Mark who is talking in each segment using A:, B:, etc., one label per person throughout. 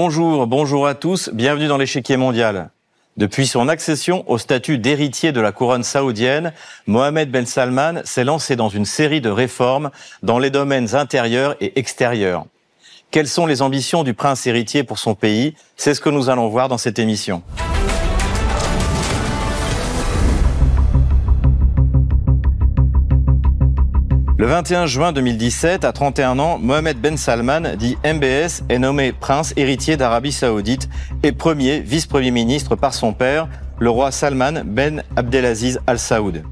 A: Bonjour, bonjour à tous, bienvenue dans l'échiquier mondial. Depuis son accession au statut d'héritier de la couronne saoudienne, Mohamed Ben Salman s'est lancé dans une série de réformes dans les domaines intérieurs et extérieurs. Quelles sont les ambitions du prince héritier pour son pays? C'est ce que nous allons voir dans cette émission. Le 21 juin 2017, à 31 ans, Mohamed Ben Salman, dit MBS, est nommé prince héritier d'Arabie Saoudite et premier vice-premier ministre par son père, le roi Salman Ben Abdelaziz Al Saoud.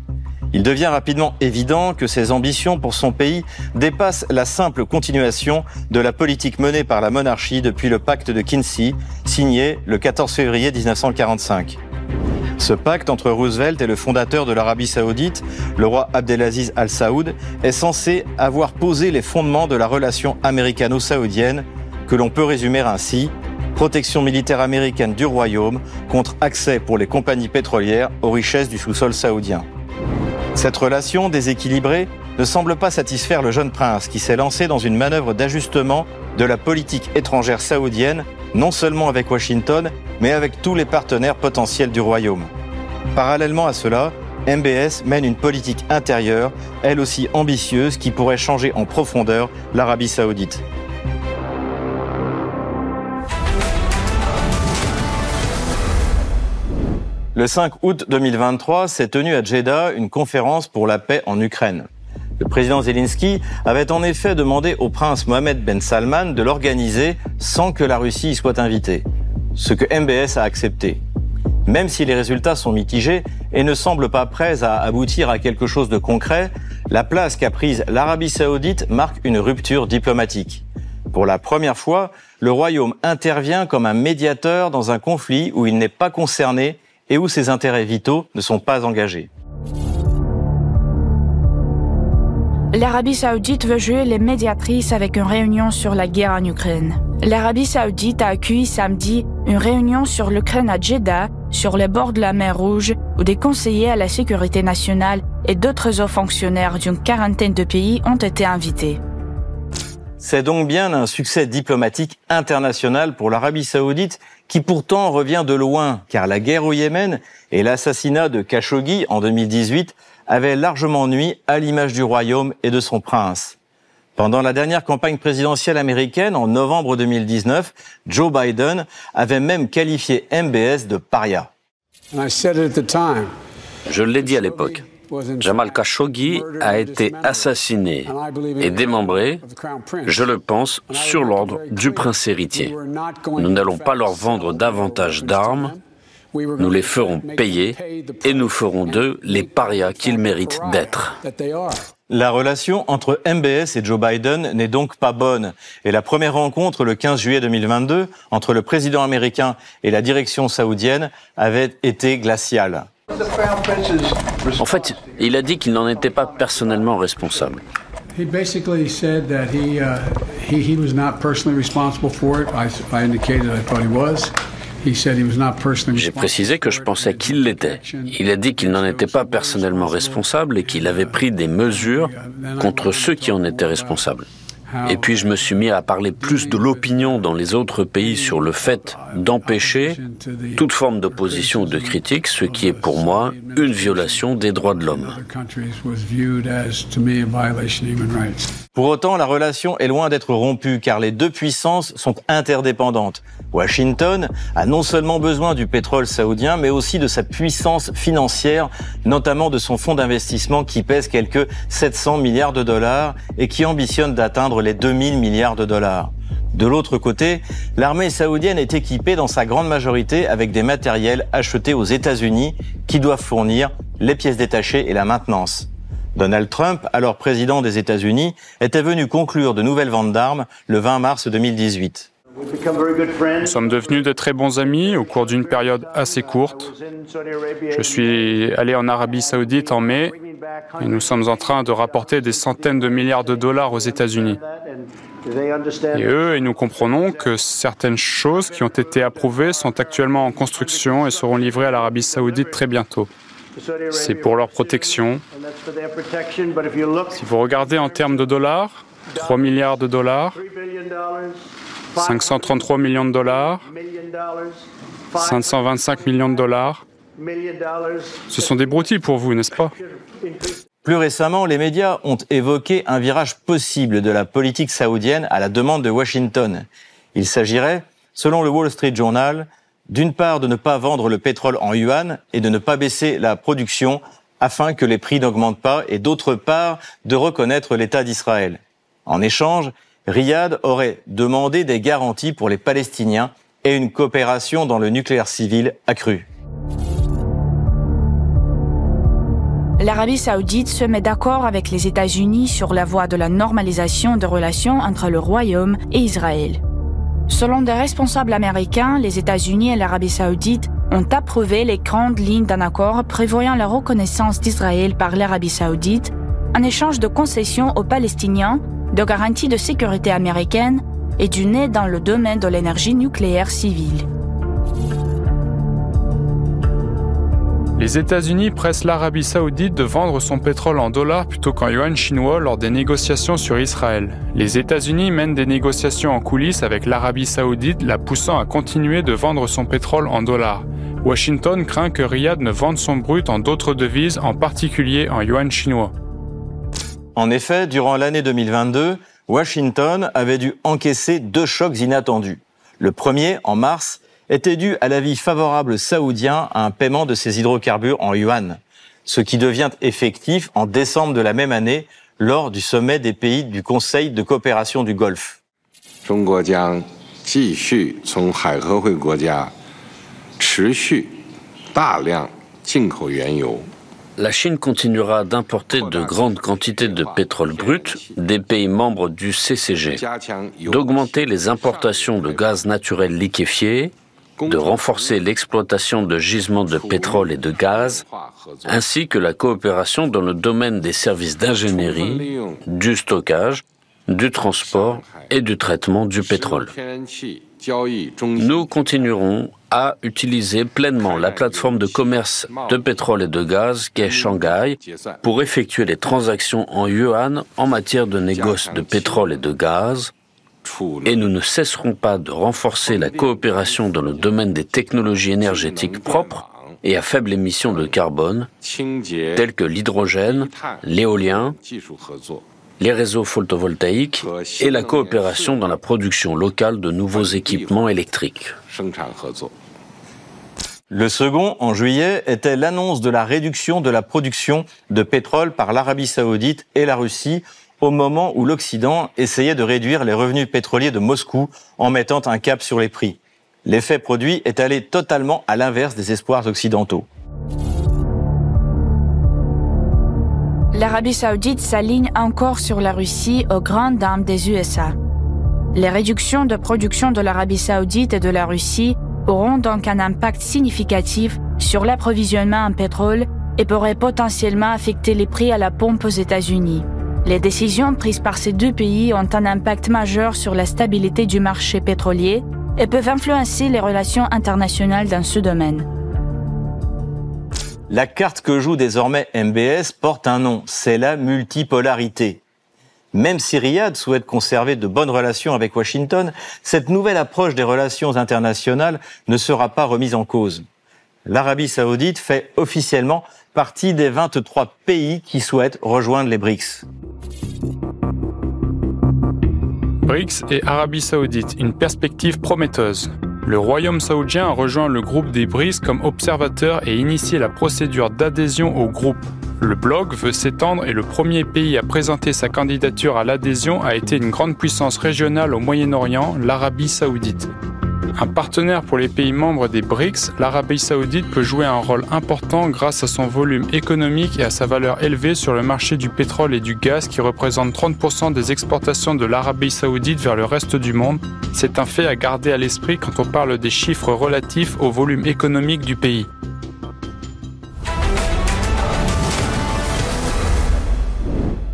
A: Il devient rapidement évident que ses ambitions pour son pays dépassent la simple continuation de la politique menée par la monarchie depuis le pacte de Quincy, signé le 14 février 1945. Ce pacte entre Roosevelt et le fondateur de l'Arabie saoudite, le roi Abdelaziz Al Saoud, est censé avoir posé les fondements de la relation américano-saoudienne que l'on peut résumer ainsi protection militaire américaine du royaume contre accès pour les compagnies pétrolières aux richesses du sous-sol saoudien. Cette relation déséquilibrée ne semble pas satisfaire le jeune prince qui s'est lancé dans une manœuvre d'ajustement de la politique étrangère saoudienne, non seulement avec Washington, mais avec tous les partenaires potentiels du royaume. Parallèlement à cela, MBS mène une politique intérieure, elle aussi ambitieuse, qui pourrait changer en profondeur l'Arabie saoudite. Le 5 août 2023 s'est tenue à Jeddah une conférence pour la paix en Ukraine. Le président Zelensky avait en effet demandé au prince Mohamed Ben Salman de l'organiser sans que la Russie y soit invitée, ce que MBS a accepté. Même si les résultats sont mitigés et ne semblent pas prêts à aboutir à quelque chose de concret, la place qu'a prise l'Arabie saoudite marque une rupture diplomatique. Pour la première fois, le Royaume intervient comme un médiateur dans un conflit où il n'est pas concerné et où ses intérêts vitaux ne sont pas engagés.
B: L'Arabie saoudite veut jouer les médiatrices avec une réunion sur la guerre en Ukraine. L'Arabie saoudite a accueilli samedi une réunion sur l'Ukraine à Jeddah, sur les bords de la mer Rouge, où des conseillers à la sécurité nationale et d'autres hauts fonctionnaires d'une quarantaine de pays ont été invités.
A: C'est donc bien un succès diplomatique international pour l'Arabie saoudite qui pourtant revient de loin, car la guerre au Yémen et l'assassinat de Khashoggi en 2018 avait largement nuit à l'image du royaume et de son prince. Pendant la dernière campagne présidentielle américaine, en novembre 2019, Joe Biden avait même qualifié MBS de paria.
C: Je l'ai dit à l'époque. Jamal Khashoggi a été assassiné et démembré, je le pense, sur l'ordre du prince héritier. Nous n'allons pas leur vendre davantage d'armes, nous les ferons payer et nous ferons d'eux les parias qu'ils méritent d'être.
A: La relation entre MBS et Joe Biden n'est donc pas bonne. Et la première rencontre le 15 juillet 2022 entre le président américain et la direction saoudienne avait été glaciale.
C: En fait, il a dit qu'il n'en était pas personnellement responsable. J'ai précisé que je pensais qu'il l'était. Il a dit qu'il n'en était pas personnellement responsable et qu'il avait pris des mesures contre ceux qui en étaient responsables. Et puis je me suis mis à parler plus de l'opinion dans les autres pays sur le fait d'empêcher toute forme d'opposition ou de critique, ce qui est pour moi une violation des droits de l'homme.
A: Pour autant, la relation est loin d'être rompue car les deux puissances sont interdépendantes. Washington a non seulement besoin du pétrole saoudien, mais aussi de sa puissance financière, notamment de son fonds d'investissement qui pèse quelques 700 milliards de dollars et qui ambitionne d'atteindre les 2000 milliards de dollars. De l'autre côté, l'armée saoudienne est équipée dans sa grande majorité avec des matériels achetés aux États-Unis qui doivent fournir les pièces détachées et la maintenance. Donald Trump, alors président des États-Unis, était venu conclure de nouvelles ventes d'armes le 20 mars 2018.
D: Nous sommes devenus de très bons amis au cours d'une période assez courte. Je suis allé en Arabie saoudite en mai et nous sommes en train de rapporter des centaines de milliards de dollars aux États-Unis. Et eux, et nous comprenons que certaines choses qui ont été approuvées sont actuellement en construction et seront livrées à l'Arabie saoudite très bientôt. C'est pour leur protection. Si vous regardez en termes de dollars, 3 milliards de dollars, 533 millions de dollars, 525 millions de dollars. Ce sont des broutilles pour vous, n'est-ce pas?
A: Plus récemment, les médias ont évoqué un virage possible de la politique saoudienne à la demande de Washington. Il s'agirait, selon le Wall Street Journal, d'une part de ne pas vendre le pétrole en yuan et de ne pas baisser la production afin que les prix n'augmentent pas et d'autre part de reconnaître l'État d'Israël. En échange, Riyad aurait demandé des garanties pour les Palestiniens et une coopération dans le nucléaire civil accrue.
B: L'Arabie saoudite se met d'accord avec les États-Unis sur la voie de la normalisation des relations entre le Royaume et Israël. Selon des responsables américains, les États-Unis et l'Arabie saoudite ont approuvé les grandes lignes d'un accord prévoyant la reconnaissance d'Israël par l'Arabie saoudite en échange de concessions aux Palestiniens, de garanties de sécurité américaines et d'une aide dans le domaine de l'énergie nucléaire civile.
D: Les États-Unis pressent l'Arabie saoudite de vendre son pétrole en dollars plutôt qu'en yuan chinois lors des négociations sur Israël. Les États-Unis mènent des négociations en coulisses avec l'Arabie saoudite, la poussant à continuer de vendre son pétrole en dollars. Washington craint que Riyad ne vende son brut en d'autres devises, en particulier en yuan chinois.
A: En effet, durant l'année 2022, Washington avait dû encaisser deux chocs inattendus. Le premier, en mars, était dû à l'avis favorable saoudien à un paiement de ses hydrocarbures en yuan, ce qui devient effectif en décembre de la même année lors du sommet des pays du Conseil de coopération du Golfe.
C: La Chine continuera d'importer de grandes quantités de pétrole brut des pays membres du CCG, d'augmenter les importations de gaz naturel liquéfié de renforcer l'exploitation de gisements de pétrole et de gaz, ainsi que la coopération dans le domaine des services d'ingénierie, du stockage, du transport et du traitement du pétrole. Nous continuerons à utiliser pleinement la plateforme de commerce de pétrole et de gaz qu'est Shanghai pour effectuer les transactions en yuan en matière de négoce de pétrole et de gaz, et nous ne cesserons pas de renforcer la coopération dans le domaine des technologies énergétiques propres et à faible émission de carbone, telles que l'hydrogène, l'éolien, les réseaux photovoltaïques et la coopération dans la production locale de nouveaux équipements électriques.
A: Le second, en juillet, était l'annonce de la réduction de la production de pétrole par l'Arabie saoudite et la Russie au moment où l'Occident essayait de réduire les revenus pétroliers de Moscou en mettant un cap sur les prix. L'effet produit est allé totalement à l'inverse des espoirs occidentaux.
B: L'Arabie saoudite s'aligne encore sur la Russie aux grandes dames des USA. Les réductions de production de l'Arabie saoudite et de la Russie auront donc un impact significatif sur l'approvisionnement en pétrole et pourraient potentiellement affecter les prix à la pompe aux États-Unis. Les décisions prises par ces deux pays ont un impact majeur sur la stabilité du marché pétrolier et peuvent influencer les relations internationales dans ce domaine.
A: La carte que joue désormais MBS porte un nom, c'est la multipolarité. Même si Riyad souhaite conserver de bonnes relations avec Washington, cette nouvelle approche des relations internationales ne sera pas remise en cause. L'Arabie saoudite fait officiellement partie des 23 pays qui souhaitent rejoindre les BRICS.
D: BRICS et Arabie saoudite, une perspective prometteuse. Le Royaume saoudien a rejoint le groupe des BRICS comme observateur et initié la procédure d'adhésion au groupe. Le blog veut s'étendre et le premier pays à présenter sa candidature à l'adhésion a été une grande puissance régionale au Moyen-Orient, l'Arabie saoudite. Un partenaire pour les pays membres des BRICS, l'Arabie saoudite peut jouer un rôle important grâce à son volume économique et à sa valeur élevée sur le marché du pétrole et du gaz qui représente 30% des exportations de l'Arabie saoudite vers le reste du monde. C'est un fait à garder à l'esprit quand on parle des chiffres relatifs au volume économique du pays.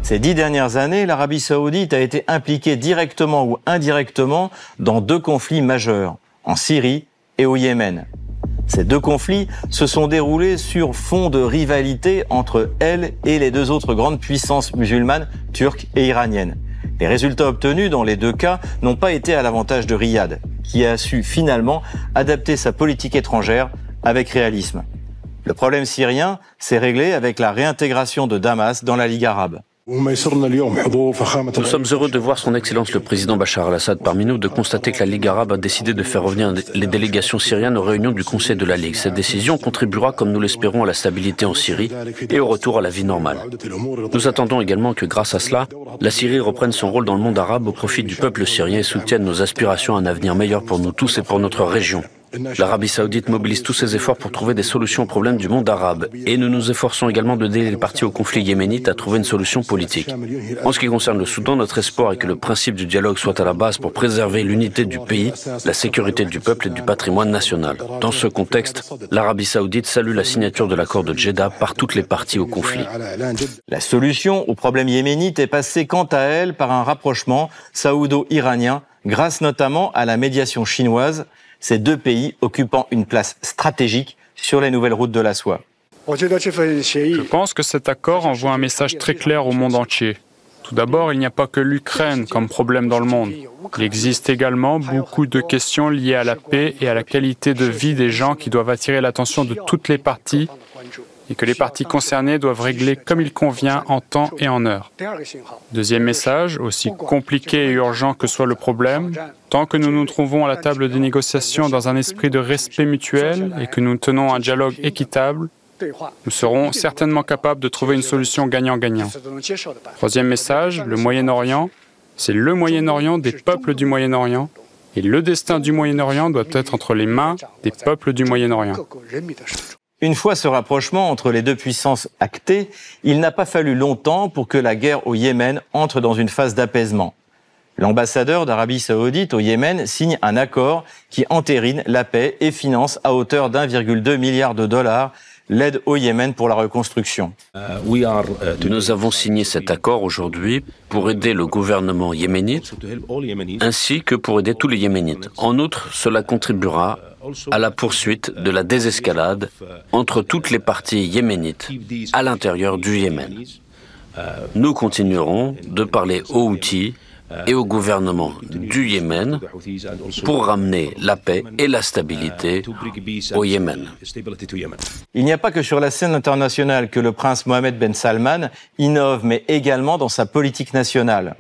A: Ces dix dernières années, l'Arabie saoudite a été impliquée directement ou indirectement dans deux conflits majeurs en Syrie et au Yémen. Ces deux conflits se sont déroulés sur fond de rivalité entre elle et les deux autres grandes puissances musulmanes, turques et iraniennes. Les résultats obtenus dans les deux cas n'ont pas été à l'avantage de Riyad, qui a su finalement adapter sa politique étrangère avec réalisme. Le problème syrien s'est réglé avec la réintégration de Damas dans la Ligue arabe.
C: Nous sommes heureux de voir son Excellence le président Bachar al-Assad parmi nous, de constater que la Ligue arabe a décidé de faire revenir les délégations syriennes aux réunions du Conseil de la Ligue. Cette décision contribuera, comme nous l'espérons, à la stabilité en Syrie et au retour à la vie normale. Nous attendons également que, grâce à cela, la Syrie reprenne son rôle dans le monde arabe au profit du peuple syrien et soutienne nos aspirations à un avenir meilleur pour nous tous et pour notre région. L'Arabie saoudite mobilise tous ses efforts pour trouver des solutions aux problèmes du monde arabe et nous nous efforçons également de d'aider les parties au conflit yéménite à trouver une solution politique. En ce qui concerne le Soudan, notre espoir est que le principe du dialogue soit à la base pour préserver l'unité du pays, la sécurité du peuple et du patrimoine national. Dans ce contexte, l'Arabie saoudite salue la signature de l'accord de Jeddah par toutes les parties au conflit.
A: La solution au problème yéménite est passée quant à elle par un rapprochement saoudo-iranien grâce notamment à la médiation chinoise ces deux pays occupant une place stratégique sur les nouvelles routes de la soie.
D: Je pense que cet accord envoie un message très clair au monde entier. Tout d'abord, il n'y a pas que l'Ukraine comme problème dans le monde. Il existe également beaucoup de questions liées à la paix et à la qualité de vie des gens qui doivent attirer l'attention de toutes les parties et que les parties concernées doivent régler comme il convient en temps et en heure. Deuxième message, aussi compliqué et urgent que soit le problème, tant que nous nous trouvons à la table des négociations dans un esprit de respect mutuel et que nous tenons un dialogue équitable, nous serons certainement capables de trouver une solution gagnant-gagnant. Troisième message, le Moyen-Orient, c'est le Moyen-Orient des peuples du Moyen-Orient et le destin du Moyen-Orient doit être entre les mains des peuples du Moyen-Orient.
A: Une fois ce rapprochement entre les deux puissances acté, il n'a pas fallu longtemps pour que la guerre au Yémen entre dans une phase d'apaisement. L'ambassadeur d'Arabie saoudite au Yémen signe un accord qui entérine la paix et finance à hauteur d'1,2 milliard de dollars l'aide au Yémen pour la reconstruction.
C: Nous avons signé cet accord aujourd'hui pour aider le gouvernement yéménite ainsi que pour aider tous les Yéménites. En outre, cela contribuera à la poursuite de la désescalade entre toutes les parties yéménites à l'intérieur du Yémen. Nous continuerons de parler aux outils et au gouvernement du Yémen pour ramener la paix et la stabilité au Yémen.
A: Il n'y a pas que sur la scène internationale que le prince Mohamed Ben Salman innove, mais également dans sa politique nationale.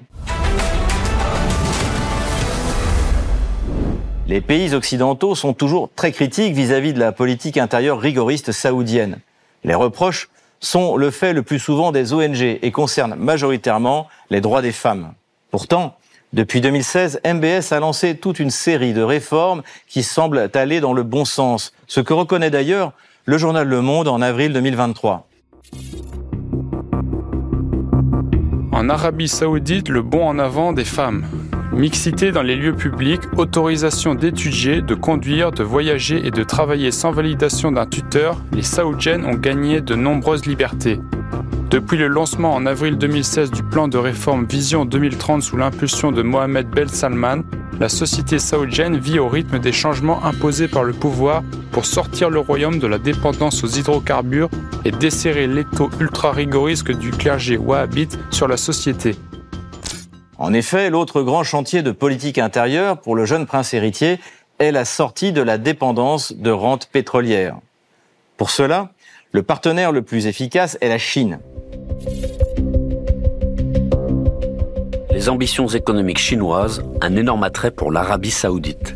A: Les pays occidentaux sont toujours très critiques vis-à-vis de la politique intérieure rigoriste saoudienne. Les reproches sont le fait le plus souvent des ONG et concernent majoritairement les droits des femmes. Pourtant, depuis 2016, MBS a lancé toute une série de réformes qui semblent aller dans le bon sens, ce que reconnaît d'ailleurs le journal Le Monde en avril 2023.
D: En Arabie saoudite, le bond en avant des femmes. Mixité dans les lieux publics, autorisation d'étudier, de conduire, de voyager et de travailler sans validation d'un tuteur, les Saoudiennes ont gagné de nombreuses libertés. Depuis le lancement en avril 2016 du plan de réforme Vision 2030 sous l'impulsion de Mohamed Ben Salman, la société saoudienne vit au rythme des changements imposés par le pouvoir pour sortir le royaume de la dépendance aux hydrocarbures et desserrer l'étau ultra rigoriste du clergé wahhabite sur la société.
A: En effet, l'autre grand chantier de politique intérieure pour le jeune prince héritier est la sortie de la dépendance de rentes pétrolières. Pour cela, le partenaire le plus efficace est la Chine.
C: Les ambitions économiques chinoises, un énorme attrait pour l'Arabie saoudite.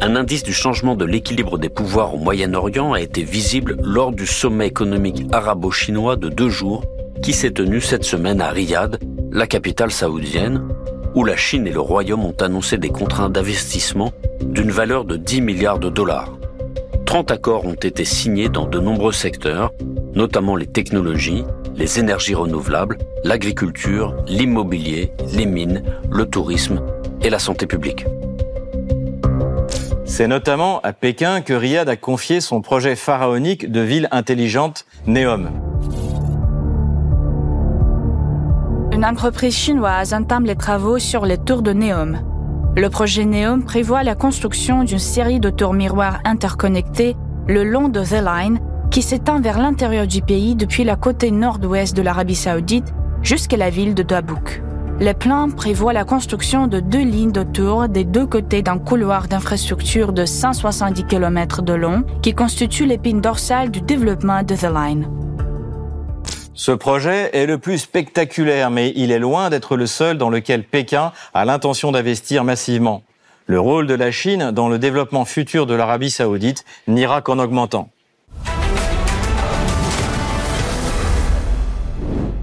C: Un indice du changement de l'équilibre des pouvoirs au Moyen-Orient a été visible lors du sommet économique arabo-chinois de deux jours qui s'est tenu cette semaine à Riyad, la capitale saoudienne, où la Chine et le Royaume ont annoncé des contraintes d'investissement d'une valeur de 10 milliards de dollars. 30 accords ont été signés dans de nombreux secteurs, notamment les technologies, les énergies renouvelables, l'agriculture, l'immobilier, les mines, le tourisme et la santé publique.
A: C'est notamment à Pékin que Riyad a confié son projet pharaonique de ville intelligente Neom.
B: une entreprise chinoise entame les travaux sur les tours de Neom. Le projet Neom prévoit la construction d'une série de tours miroirs interconnectés le long de The Line qui s'étend vers l'intérieur du pays depuis la côte nord-ouest de l'Arabie saoudite jusqu'à la ville de Dabouk. Les plans prévoient la construction de deux lignes de tour des deux côtés d'un couloir d'infrastructure de 170 km de long qui constitue l'épine dorsale du développement de The Line.
A: Ce projet est le plus spectaculaire, mais il est loin d'être le seul dans lequel Pékin a l'intention d'investir massivement. Le rôle de la Chine dans le développement futur de l'Arabie saoudite n'ira qu'en augmentant.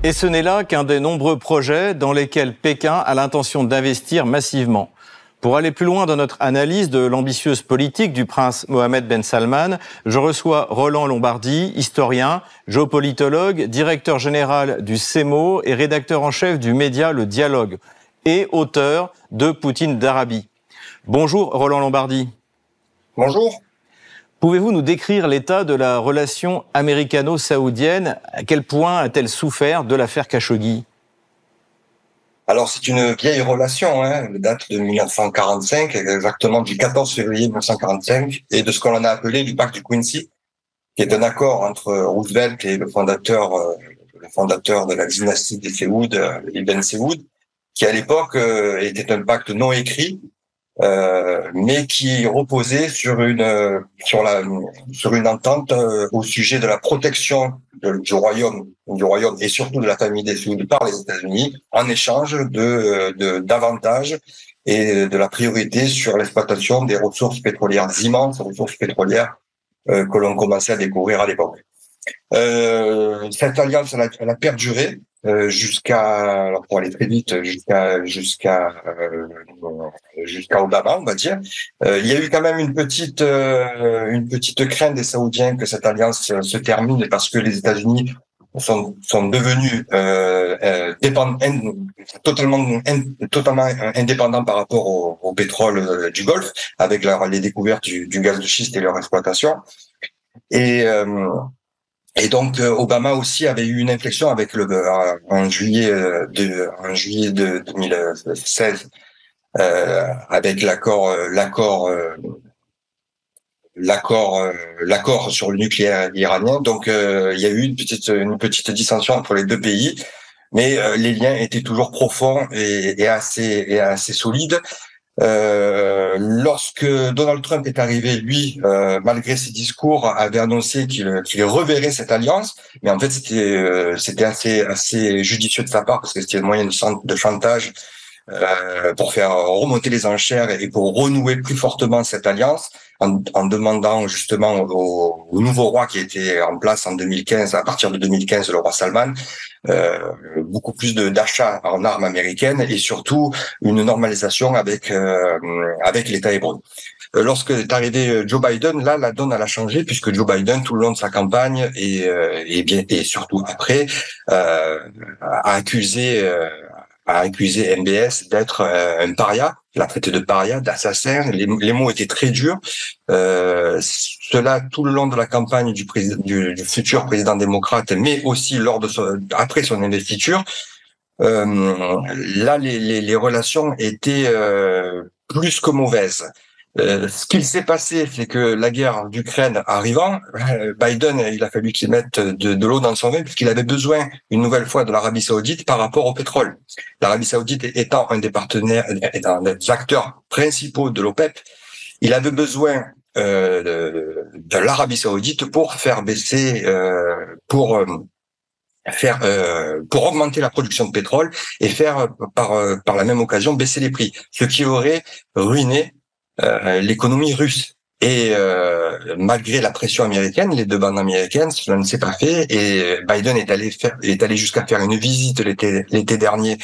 A: Et ce n'est là qu'un des nombreux projets dans lesquels Pékin a l'intention d'investir massivement. Pour aller plus loin dans notre analyse de l'ambitieuse politique du prince Mohamed Ben Salman, je reçois Roland Lombardi, historien, géopolitologue, directeur général du CEMO et rédacteur en chef du média Le Dialogue et auteur de Poutine d'Arabie. Bonjour Roland Lombardi.
E: Bonjour.
A: Pouvez-vous nous décrire l'état de la relation américano-saoudienne? À quel point a-t-elle souffert de l'affaire Khashoggi?
E: Alors c'est une vieille relation, hein, date de 1945, exactement du 14 février 1945, et de ce qu'on a appelé du pacte de Quincy, qui est un accord entre Roosevelt et le fondateur, euh, le fondateur de la dynastie des Saoud, euh, Ibn Saoud, qui à l'époque euh, était un pacte non écrit, euh, mais qui reposait sur une sur la sur une entente euh, au sujet de la protection du royaume du royaume et surtout de la famille des Saouds par les États-Unis en échange de de d'avantages et de la priorité sur l'exploitation des ressources pétrolières immenses ressources pétrolières euh, que l'on commençait à découvrir à l'époque. Cette alliance elle a, perduré euh, jusqu'à alors pour aller très vite jusqu'à jusqu'à euh, jusqu'à Obama on va dire. Euh, il y a eu quand même une petite une petite crainte des Saoudiens que cette alliance se termine parce que les États-Unis sont sont devenus totalement totalement indépendants par rapport au, pétrole du Golfe avec les découvertes du, du, gaz de schiste et leur exploitation. Et et donc euh, Obama aussi avait eu une inflexion avec le euh, en juillet euh, de en juillet de 2016 euh, avec l'accord l'accord l'accord l'accord sur le nucléaire iranien. Donc il y a eu une petite une petite dissension entre les deux pays, mais les liens étaient toujours profonds et, et assez et assez solides. Euh, lorsque Donald Trump est arrivé, lui, euh, malgré ses discours, avait annoncé qu'il reverrait cette alliance, mais en fait c'était euh, c'était assez assez judicieux de sa part parce que c'était un moyen de, de chantage pour faire remonter les enchères et pour renouer plus fortement cette alliance en, en demandant justement au, au, nouveau roi qui était en place en 2015, à partir de 2015, le roi Salman, euh, beaucoup plus d'achats en armes américaines et surtout une normalisation avec euh, avec l'État hébreu. Euh, lorsque est arrivé Joe Biden, là la donne elle a changé puisque Joe Biden tout le long de sa campagne et et bien et surtout après a accusé a accusé MBS d'être un paria, l'a traité de paria, d'assassin. Les, mots étaient très durs. Euh, cela tout le long de la campagne du, du, du, futur président démocrate, mais aussi lors de son, après son investiture. Euh, là, les, les, les, relations étaient euh, plus que mauvaises. Euh, ce qu'il s'est passé, c'est que la guerre d'Ukraine arrivant, euh, Biden, il a fallu qu'il mette de, l'eau dans son vin puisqu'il avait besoin une nouvelle fois de l'Arabie Saoudite par rapport au pétrole. L'Arabie Saoudite étant un des partenaires, un des acteurs principaux de l'OPEP, il avait besoin euh, de, l'Arabie Saoudite pour faire baisser, euh, pour euh, faire euh, pour augmenter la production de pétrole et faire par par la même occasion baisser les prix, ce qui aurait ruiné l'économie russe. Et euh, malgré la pression américaine, les deux bandes américaines, cela ne s'est pas fait. Et Biden est allé faire, est allé jusqu'à faire une visite l'été l'été dernier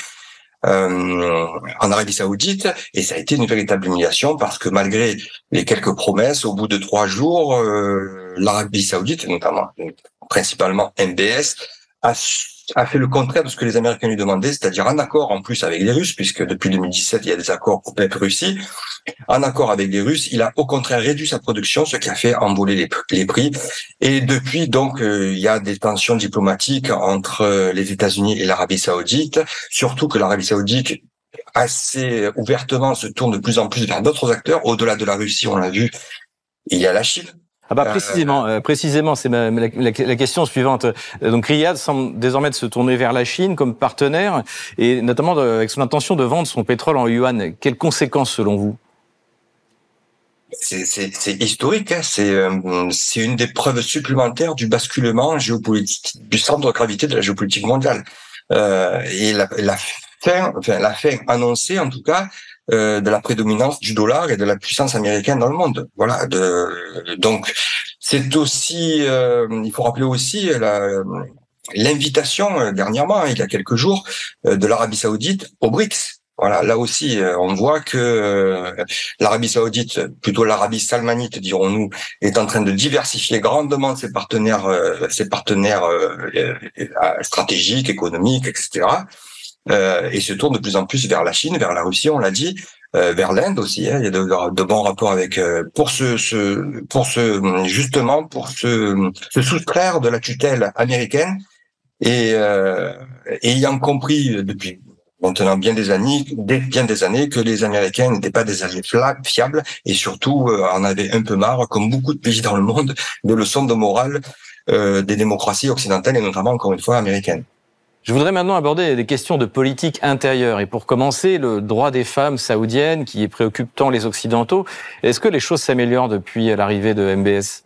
E: euh, en Arabie Saoudite, et ça a été une véritable humiliation parce que malgré les quelques promesses, au bout de trois jours, euh, l'Arabie Saoudite, notamment principalement MBS, a a fait le contraire de ce que les Américains lui demandaient, c'est-à-dire un accord en plus avec les Russes, puisque depuis 2017, il y a des accords OPEP-Russie. En accord avec les Russes, il a au contraire réduit sa production, ce qui a fait emboler les, prix. Et depuis, donc, euh, il y a des tensions diplomatiques entre euh, les États-Unis et l'Arabie saoudite, surtout que l'Arabie saoudite assez ouvertement se tourne de plus en plus vers d'autres acteurs. Au-delà de la Russie, on l'a vu, il y a la Chine.
A: Ah bah précisément, précisément, c'est la, la, question suivante. Donc Riyad semble désormais se tourner vers la Chine comme partenaire, et notamment avec son intention de vendre son pétrole en yuan. Quelles conséquences selon vous?
E: C'est historique, hein. euh, c'est une des preuves supplémentaires du basculement géopolitique, du centre de gravité de la géopolitique mondiale. Euh, et la, la, fin, enfin la fin annoncée en tout cas euh, de la prédominance du dollar et de la puissance américaine dans le monde. Voilà. Donc c'est aussi, euh, il faut rappeler aussi l'invitation dernièrement, il y a quelques jours, de l'Arabie Saoudite au BRICS. Voilà, là aussi, euh, on voit que euh, l'Arabie saoudite, plutôt l'Arabie salmanite, dirons-nous, est en train de diversifier grandement ses partenaires, euh, ses partenaires stratégiques, économiques, etc. et se tourne de plus en plus vers la Chine, vers la Russie, on l'a dit, vers l'Inde aussi. Hein. il y a de, bons rapports avec pour ce, ce, pour ce justement pour se, soustraire de la tutelle américaine et, et ayant compris depuis maintenant bien des années, bien des années que les Américains n'étaient pas des alliés fiables et surtout euh, en avaient un peu marre, comme beaucoup de pays dans le monde, des leçons de morale euh, des démocraties occidentales et notamment encore une fois américaines.
A: Je voudrais maintenant aborder des questions de politique intérieure. Et pour commencer, le droit des femmes saoudiennes qui préoccupe tant les Occidentaux. Est-ce que les choses s'améliorent depuis l'arrivée de MBS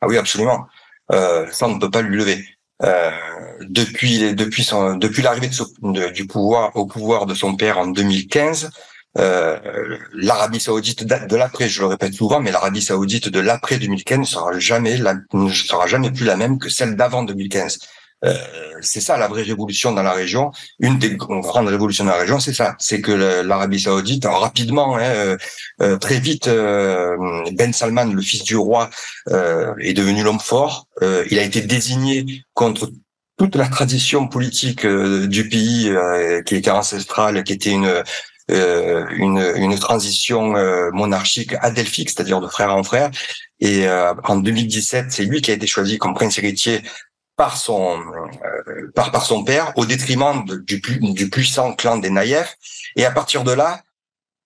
E: Ah oui, absolument. Euh, ça, on ne peut pas lui lever. Euh, depuis depuis depuis l'arrivée du pouvoir au pouvoir de son père en 2015 euh, l'Arabie Saoudite de l'après, je le répète souvent, mais l'Arabie Saoudite de l'après 2015 ne sera jamais la, ne sera jamais plus la même que celle d'avant 2015. Euh, c'est ça la vraie révolution dans la région. Une des grandes révolutions dans la région, c'est ça, c'est que l'Arabie Saoudite, rapidement, hein, euh, euh, très vite, Ben Salman, le fils du roi, est devenu l'homme fort. il a été désigné contre toute la tradition politique du pays qui était ancestrale, qui était une une, une transition monarchique adelphique, c'est-à-dire de frère en frère. Et en 2017, c'est lui qui a été choisi comme prince héritier par son euh, par par son père au détriment du du puissant clan des Naïefs et à partir de là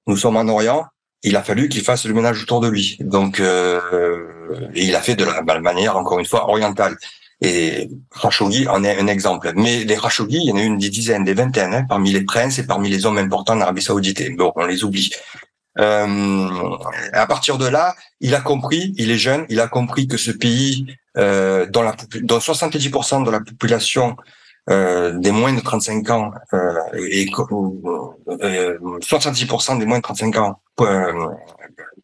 E: nous sommes en Orient il a fallu qu'il fasse le ménage autour de lui donc euh, il a fait de la, manière encore une fois orientale et Khashoggi en est un exemple. Mais les Khashoggi, il y en a une des dizaines, des vingtaines, hein, parmi les princes et parmi les hommes importants en Arabie Saoudite. Bon, on les oublie. Euh, à partir de là, il a compris, il est jeune, il a compris que ce pays, euh, dont, la, dont 70% de la population euh, des moins de 35 ans euh, et 70% euh, des moins de 35 ans euh,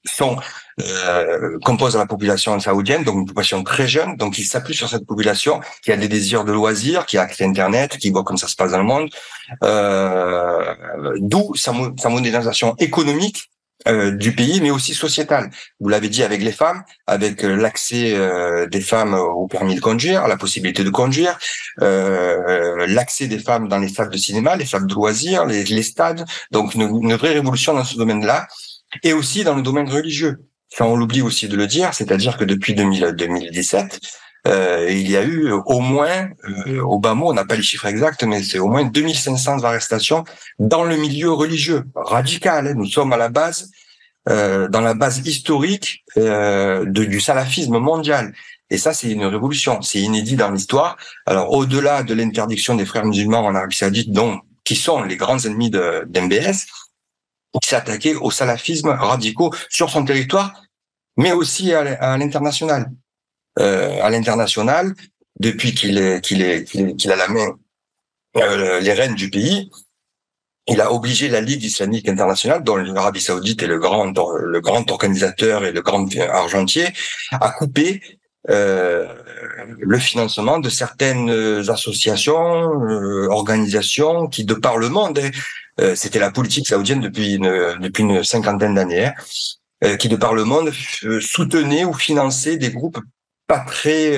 E: sont euh, composent la population saoudienne, donc une population très jeune. Donc il s'appuie sur cette population qui a des désirs de loisirs, qui a accès à Internet, qui voit comme ça se passe dans le monde. D'où sa, sa modernisation économique euh, du pays, mais aussi sociétal. Vous l'avez dit avec les femmes, avec euh, l'accès euh, des femmes au permis de conduire, la possibilité de conduire, l'accès des femmes dans les salles de cinéma, les salles de loisirs, les, stades. Donc une, vraie révolution dans ce domaine-là, et aussi dans le domaine religieux. Ça, on l'oublie aussi de le dire, c'est-à-dire que depuis 2017, il y a eu au moins, au bas mot, on n'a pas les chiffres exacts, mais c'est au moins 2500 arrestations dans le milieu religieux, radical. Nous sommes à la base, euh, dans la base historique euh, de, du salafisme mondial. Et ça, c'est une révolution, c'est inédit dans l'histoire. Alors, au-delà de l'interdiction des frères musulmans en Arabie Saoudite, dont qui sont les grands ennemis d'MBS, qui s'est attaqué au salafisme radicaux sur son territoire, mais aussi à l'international. Euh, à l'international, depuis qu'il est qu'il est qu'il a la main euh, les rênes du pays, il a obligé la Ligue islamique internationale, dont l'Arabie saoudite est le grand, le grand organisateur et le grand argentier, à couper euh, le financement de certaines associations, euh, organisations qui, de par le monde, hein, euh, c'était la politique saoudienne depuis une, depuis une cinquantaine d'années, hein, euh, qui, de par le monde, soutenaient ou finançaient des groupes pas très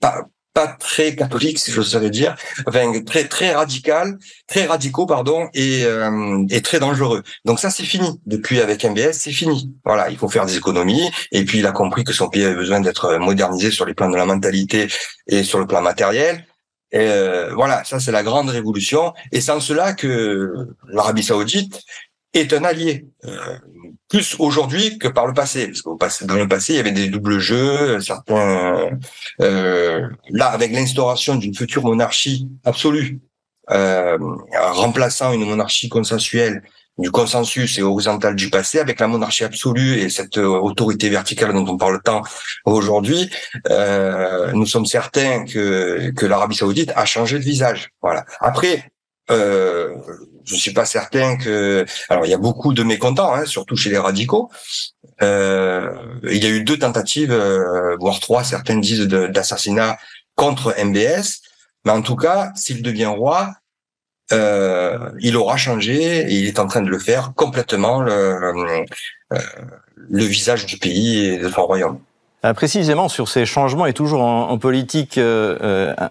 E: pas, pas très catholique, si je dire, enfin très très radical, très radicaux pardon, et, euh, et très dangereux. Donc ça c'est fini. Depuis avec MBS, c'est fini. Voilà, il faut faire des économies. Et puis il a compris que son pays avait besoin d'être modernisé sur les plans de la mentalité et sur le plan matériel. Euh, voilà, ça c'est la grande révolution. Et sans cela que l'Arabie Saoudite est un allié. plus aujourd'hui que par le passé, parce passé, dans le passé, il y avait des doubles jeux, certains. là, avec l'instauration d'une future monarchie absolue, remplaçant une monarchie consensuelle du consensus et horizontal du passé avec la monarchie absolue et cette euh, autorité verticale dont on parle tant aujourd'hui, euh, nous sommes certains que que l'Arabie Saoudite a changé de visage. Voilà. Après, euh, je suis pas certain que. Alors, il y a beaucoup de mécontents, hein, surtout chez les radicaux. Euh, il y a eu deux tentatives, euh, voire trois, certains disent d'assassinat contre MBS. Mais en tout cas, s'il devient roi, euh, il aura changé et il est en train de le faire complètement le, le visage du pays et de son royaume.
A: Euh, précisément sur ces changements et toujours en, politique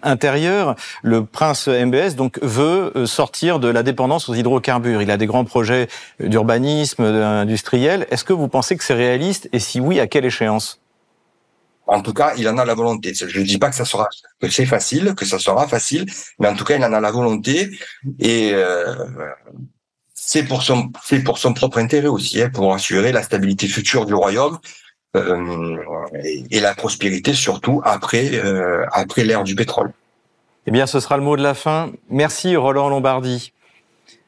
A: intérieure, le prince MBS donc veut sortir de la dépendance aux hydrocarbures. Il a des grands projets d'urbanisme, industriel. Est-ce que vous pensez que c'est réaliste et si oui, à quelle échéance?
E: En tout cas, il en a la volonté. Je ne dis pas que ça sera que c'est facile, que ça sera facile, mais en tout cas, il en a la volonté et euh, c'est pour son c'est pour son propre intérêt aussi, hein, pour assurer la stabilité future du royaume euh, et, la prospérité surtout après euh, après l'ère du pétrole.
A: Eh bien, ce sera le mot de la fin. Merci Roland Lombardi.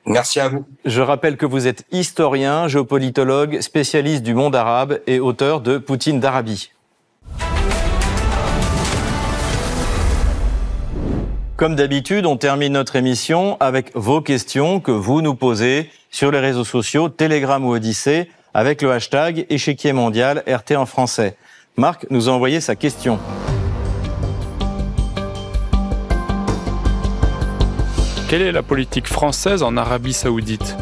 E: Merci à vous.
A: Je rappelle que vous êtes historien, géopolitologue, spécialiste du monde arabe et auteur de Poutine d'Arabie. Comme d'habitude, on termine notre émission avec vos questions que vous nous posez sur les réseaux sociaux, Telegram ou Odyssée, avec le hashtag échiquier mondial RT en français. Marc nous a envoyé sa question.
D: Quelle est la politique française en Arabie saoudite?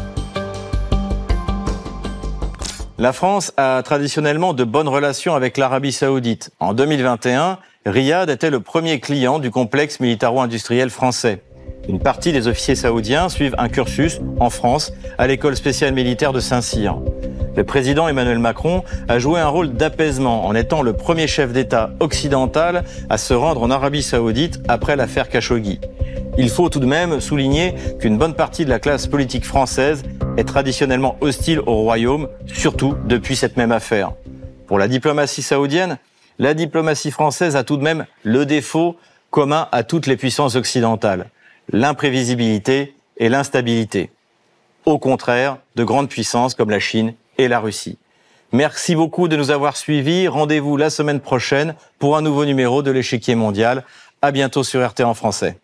A: La France a traditionnellement de bonnes relations avec l'Arabie saoudite. En 2021, Riyad était le premier client du complexe militaro-industriel français. Une partie des officiers saoudiens suivent un cursus en France à l'école spéciale militaire de Saint-Cyr. Le président Emmanuel Macron a joué un rôle d'apaisement en étant le premier chef d'État occidental à se rendre en Arabie saoudite après l'affaire Khashoggi. Il faut tout de même souligner qu'une bonne partie de la classe politique française est traditionnellement hostile au royaume, surtout depuis cette même affaire. Pour la diplomatie saoudienne, la diplomatie française a tout de même le défaut commun à toutes les puissances occidentales, l'imprévisibilité et l'instabilité. Au contraire de grandes puissances comme la Chine et la Russie. Merci beaucoup de nous avoir suivis. Rendez-vous la semaine prochaine pour un nouveau numéro de l'échiquier mondial. À bientôt sur RT en français.